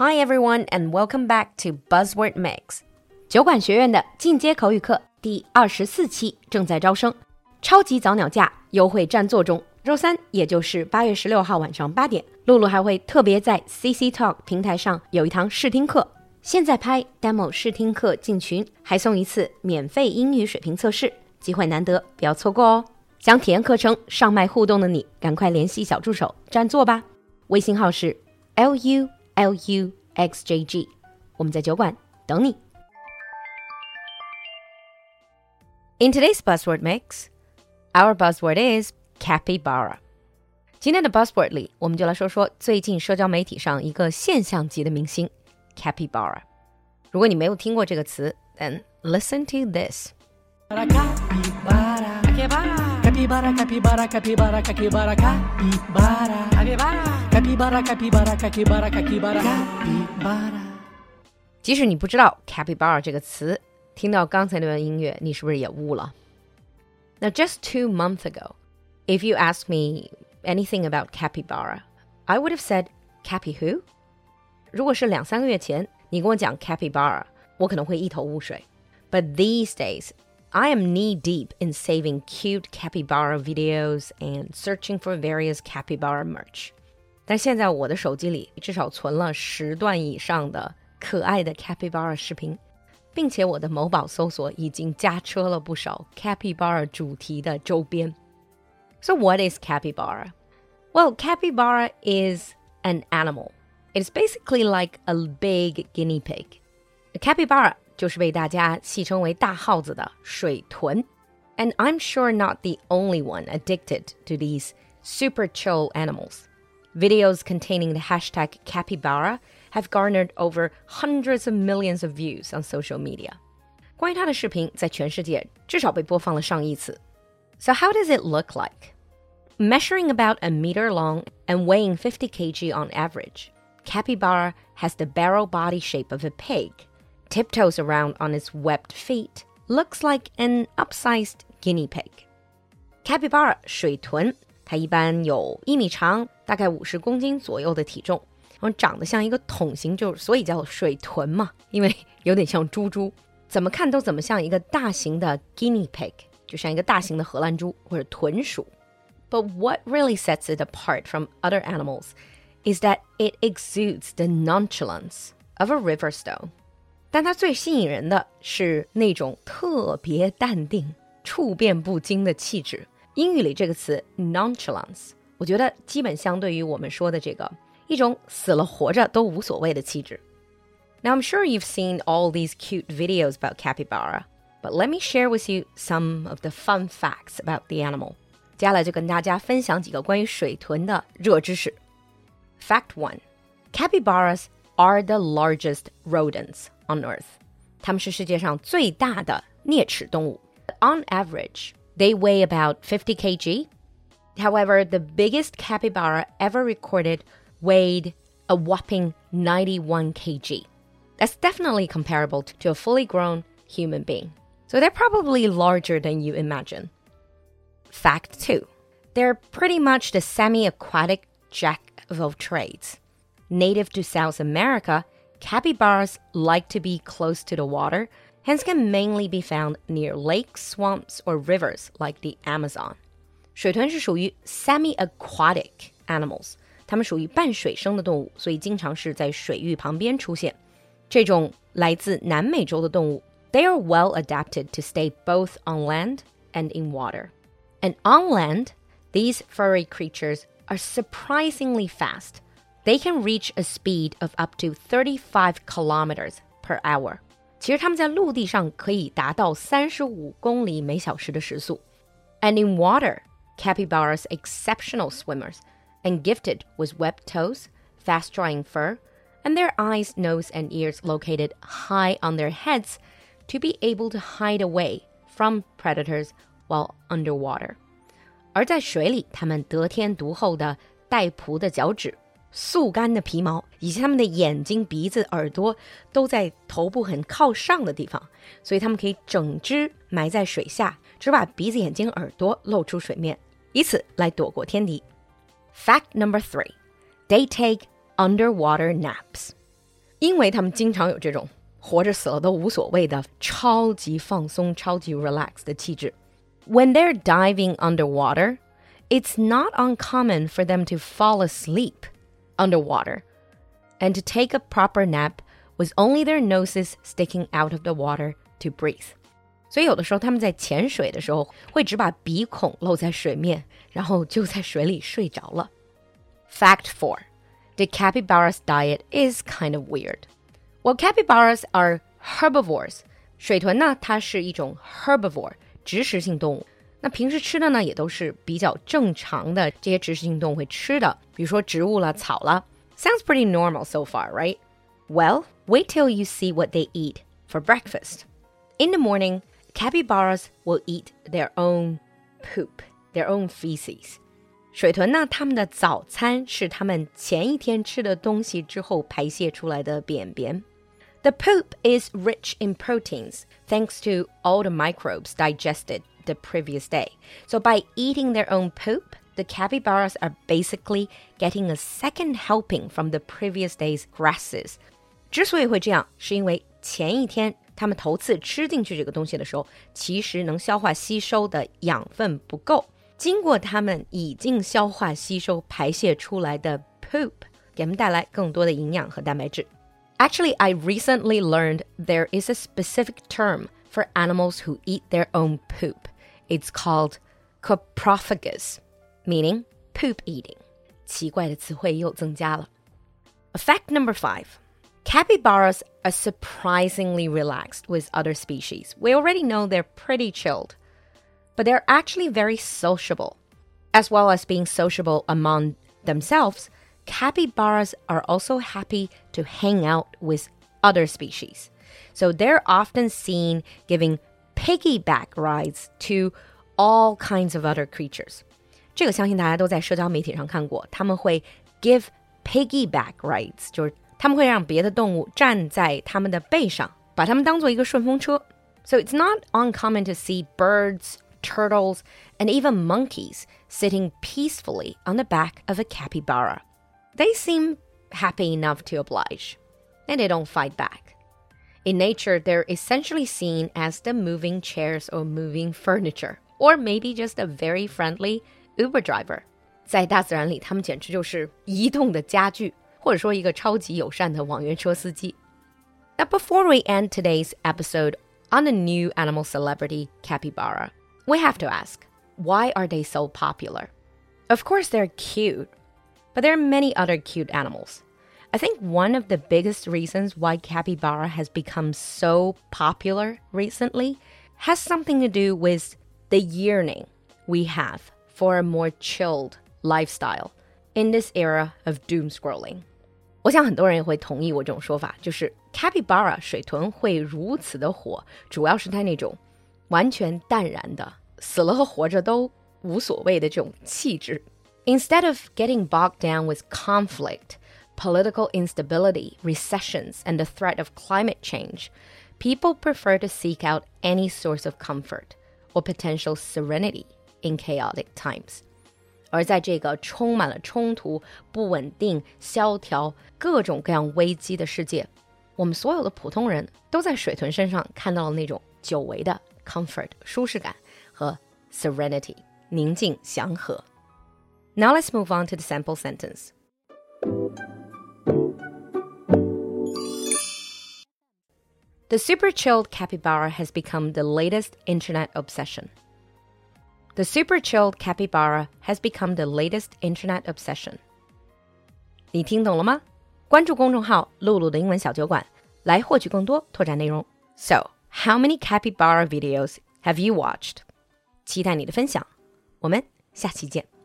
Hi everyone and welcome back to Buzzword Mix。酒馆学院的进阶口语课第二十四期正在招生，超级早鸟价优惠占座中。周三，也就是八月十六号晚上八点，露露还会特别在 CC Talk 平台上有一堂试听课。现在拍 demo 试听课进群，还送一次免费英语水平测试，机会难得，不要错过哦！想体验课程、上麦互动的你，赶快联系小助手占座吧。微信号是 l u l u x j g，我们在酒馆等你。In today's buzzword mix, our buzzword is capybara。今天的 buzzword 里，我们就来说说最近社交媒体上一个现象级的明星 capybara。如果你没有听过这个词，then listen to this。 capybara capybara capybara capybara capibara. Capybara. Capybara, capybara, capybara, capybara, 即使你不知道 capybara 这个词，听到刚才那段音乐，你是不是也悟了？Now just two months ago, if you asked me anything about capybara, I would have said "capy who? 如果是两三个月前你跟我讲 But these days, I am knee deep in saving cute capybara videos and searching for various capybara merch. 但现在我的手机里至少存了十段以上的可爱的 capybara 视频，并且我的某宝搜索已经加车了不少 capybara 主题的周边。So what is capybara? Well, capybara is an animal. It's basically like a big guinea pig. A capybara 就是被大家戏称为大耗子的水豚。And I'm sure not the only one addicted to these super chill animals. Videos containing the hashtag capybara have garnered over hundreds of millions of views on social media. 关于它的视频在全世界至少被播放了上亿次。So how does it look like? Measuring about a meter long and weighing 50 kg on average, capybara has the barrel body shape of a pig tiptoes around on its webbed feet, looks like an upsized guinea pig. Capybara 水豚，它一般有一米长，大概五十公斤左右的体重，然后长得像一个桶形，就所以叫水豚嘛，因为有点像猪猪，怎么看都怎么像一个大型的 guinea pig，就像一个大型的荷兰猪或者豚鼠。But what really sets it apart from other animals is that it exudes the nonchalance of a river stone. 但它最吸引人的是那种特别淡定、处变不惊的气质。英语里这个词 nonchalance，我觉得基本相对于我们说的这个一种死了活着都无所谓的气质。Now I'm sure you've seen all these cute videos about capybara, but let me share with you some of the fun facts about the animal. 接下来就跟大家分享几个关于水豚的热知识。Fact one: Capybaras are the largest rodents on Earth. 它们是世界上最大的啮齿动物。On average, they weigh about 50 kg. However, the biggest capybara ever recorded weighed a whopping 91 kg. That's definitely comparable to a fully grown human being. So they're probably larger than you imagine. Fact two, they're pretty much the semi aquatic jack of all trades. Native to South America, Capybaras like to be close to the water, hence can mainly be found near lakes, swamps, or rivers like the Amazon. 水豚是属于 semi-aquatic animals，它们属于半水生的动物，所以经常是在水域旁边出现。这种来自南美洲的动物，they are well adapted to stay both on land and in water. And on land, these furry creatures are surprisingly fast they can reach a speed of up to 35 kilometers per hour. 其实它们在陆地上可以达到三十五公里每小时的时速。And in water, capybaras exceptional swimmers and gifted with webbed toes, fast drying fur, and their eyes, nose, and ears located high on their heads to be able to hide away from predators while underwater. 而在水里，它们得天独厚的带蹼的脚趾 速干的皮毛，以及它们的眼睛、鼻子、耳朵都在头部很靠上的地方，所以它们可以整只埋在水下，只把鼻子、眼睛、耳朵露出水面，以此来躲过天敌。Fact number three: They take underwater naps. 因为他们经常有这种活着死了都无所谓的超级放松、超级 relax 的气质。When they're diving underwater, it's not uncommon for them to fall asleep underwater and to take a proper nap with only their noses sticking out of the water to breathe. 所以有的时候他们在潜水的时候会只把鼻孔露在水面，然后就在水里睡着了。Fact four: The capybara's diet is kind of weird. Well, capybaras are herbivores. 水豚呢，它是一种 herbivore 植食性动物。 那平时吃的呢，也都是比较正常的这些植食性动物会吃的，比如说植物了、草了。Sounds pretty normal so far, right? Well, wait till you see what they eat for breakfast. In the morning, capybaras will eat their own poop, their own feces. 水豚呢，它们的早餐是它们前一天吃的东西之后排泄出来的便便。The poop is rich in proteins thanks to all the microbes digested the previous day. So by eating their own poop, the capybaras are basically getting a second helping from the previous day's grasses. 之所以会这样，是因为前一天他们头次吃进去这个东西的时候，其实能消化吸收的养分不够。经过他们已经消化吸收排泄出来的 poop，给他们带来更多的营养和蛋白质。Actually, I recently learned there is a specific term for animals who eat their own poop. It's called coprophagous, meaning poop eating. Fact number five capybaras are surprisingly relaxed with other species. We already know they're pretty chilled, but they're actually very sociable. As well as being sociable among themselves, capybaras are also happy to hang out with other species. So they're often seen giving piggyback rides to all kinds of other creatures. 这个相信大家都在社交媒体上看过，他们会 give piggyback rides，就是他们会让别的动物站在他们的背上，把它们当做一个顺风车。So it's not uncommon to see birds, turtles, and even monkeys sitting peacefully on the back of a capybara. They seem happy enough to oblige, and they don't fight back. In nature, they're essentially seen as the moving chairs or moving furniture, or maybe just a very friendly Uber driver. 在大自然里，他们简直就是移动的家具。或者说一个超级友善的网约车司机。Now, before we end today's episode on the new animal celebrity capybara, we have to ask, why are they so popular? Of course, they're cute, but there are many other cute animals. I think one of the biggest reasons why capybara has become so popular recently has something to do with the yearning we have for a more chilled lifestyle in this era of doom scrolling. 我想很多人也会同意我这种说法，就是 capybara 水豚会如此的火，主要是它那种完全淡然的，死了和活着都无所谓的这种气质。Instead of getting bogged down with conflict, political instability, recessions, and the threat of climate change, people prefer to seek out any source of comfort or potential serenity in chaotic times. 而在这个充满了冲突、不稳定、萧条、各种各样危机的世界，我们所有的普通人都在水豚身上看到了那种久违的 comfort 舒适感和 serenity 宁静祥和。Now let's move on to the sample sentence. The super chilled capybara has become the latest internet obsession. The super chilled capybara has become the latest internet obsession. 你听懂了吗？关注公众号“璐璐的英文小酒馆”，来获取更多拓展内容。So, how many capybara videos have you watched? 期待你的分享，我们下期见。